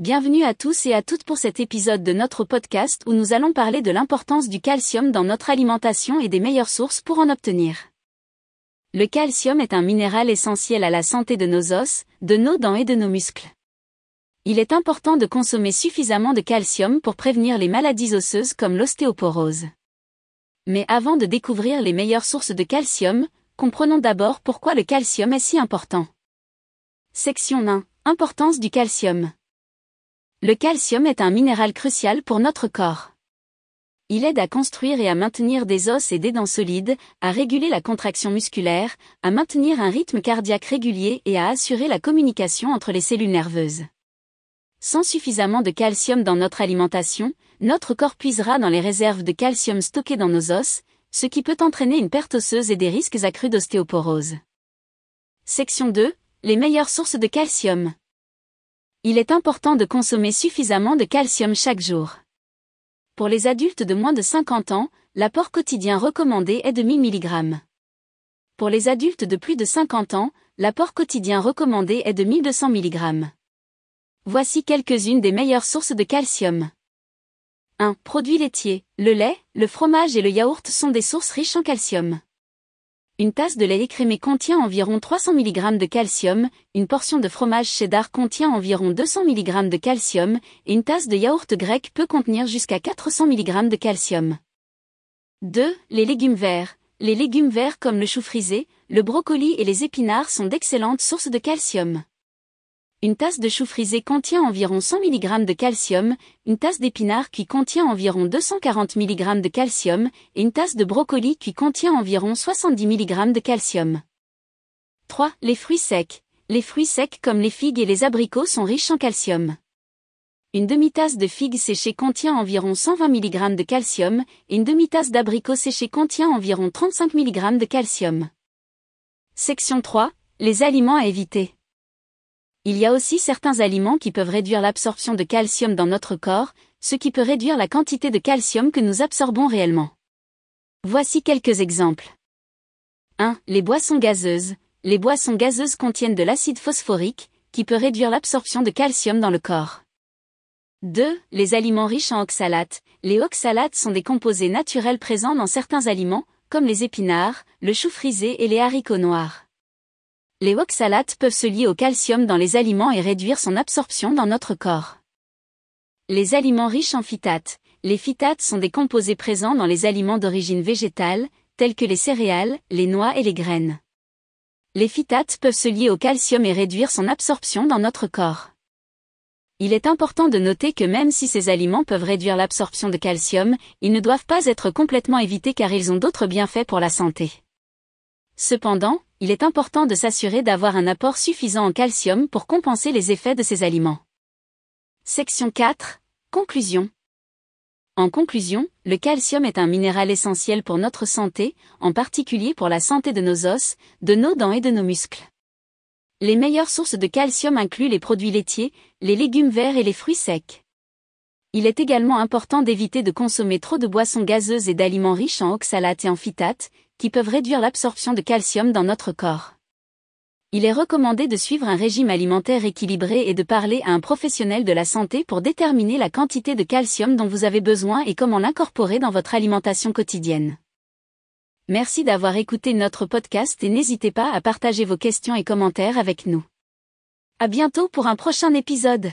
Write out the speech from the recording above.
Bienvenue à tous et à toutes pour cet épisode de notre podcast où nous allons parler de l'importance du calcium dans notre alimentation et des meilleures sources pour en obtenir. Le calcium est un minéral essentiel à la santé de nos os, de nos dents et de nos muscles. Il est important de consommer suffisamment de calcium pour prévenir les maladies osseuses comme l'ostéoporose. Mais avant de découvrir les meilleures sources de calcium, comprenons d'abord pourquoi le calcium est si important. Section 1. Importance du calcium. Le calcium est un minéral crucial pour notre corps. Il aide à construire et à maintenir des os et des dents solides, à réguler la contraction musculaire, à maintenir un rythme cardiaque régulier et à assurer la communication entre les cellules nerveuses. Sans suffisamment de calcium dans notre alimentation, notre corps puisera dans les réserves de calcium stockées dans nos os, ce qui peut entraîner une perte osseuse et des risques accrus d'ostéoporose. Section 2. Les meilleures sources de calcium. Il est important de consommer suffisamment de calcium chaque jour. Pour les adultes de moins de 50 ans, l'apport quotidien recommandé est de 1000 mg. Pour les adultes de plus de 50 ans, l'apport quotidien recommandé est de 1200 mg. Voici quelques-unes des meilleures sources de calcium. 1. Produits laitiers. Le lait, le fromage et le yaourt sont des sources riches en calcium. Une tasse de lait écrémé contient environ 300 mg de calcium, une portion de fromage cheddar contient environ 200 mg de calcium, et une tasse de yaourt grec peut contenir jusqu'à 400 mg de calcium. 2. Les légumes verts. Les légumes verts comme le chou frisé, le brocoli et les épinards sont d'excellentes sources de calcium. Une tasse de chou frisé contient environ 100 mg de calcium, une tasse d'épinards qui contient environ 240 mg de calcium, et une tasse de brocoli qui contient environ 70 mg de calcium. 3. Les fruits secs. Les fruits secs comme les figues et les abricots sont riches en calcium. Une demi-tasse de figues séchées contient environ 120 mg de calcium, et une demi-tasse d'abricots séchés contient environ 35 mg de calcium. Section 3. Les aliments à éviter. Il y a aussi certains aliments qui peuvent réduire l'absorption de calcium dans notre corps, ce qui peut réduire la quantité de calcium que nous absorbons réellement. Voici quelques exemples. 1. Les boissons gazeuses. Les boissons gazeuses contiennent de l'acide phosphorique, qui peut réduire l'absorption de calcium dans le corps. 2. Les aliments riches en oxalates. Les oxalates sont des composés naturels présents dans certains aliments, comme les épinards, le chou frisé et les haricots noirs. Les oxalates peuvent se lier au calcium dans les aliments et réduire son absorption dans notre corps. Les aliments riches en phytates. Les phytates sont des composés présents dans les aliments d'origine végétale, tels que les céréales, les noix et les graines. Les phytates peuvent se lier au calcium et réduire son absorption dans notre corps. Il est important de noter que même si ces aliments peuvent réduire l'absorption de calcium, ils ne doivent pas être complètement évités car ils ont d'autres bienfaits pour la santé. Cependant, il est important de s'assurer d'avoir un apport suffisant en calcium pour compenser les effets de ces aliments. Section 4. Conclusion. En conclusion, le calcium est un minéral essentiel pour notre santé, en particulier pour la santé de nos os, de nos dents et de nos muscles. Les meilleures sources de calcium incluent les produits laitiers, les légumes verts et les fruits secs. Il est également important d'éviter de consommer trop de boissons gazeuses et d'aliments riches en oxalates et en phytates, qui peuvent réduire l'absorption de calcium dans notre corps. Il est recommandé de suivre un régime alimentaire équilibré et de parler à un professionnel de la santé pour déterminer la quantité de calcium dont vous avez besoin et comment l'incorporer dans votre alimentation quotidienne. Merci d'avoir écouté notre podcast et n'hésitez pas à partager vos questions et commentaires avec nous. À bientôt pour un prochain épisode.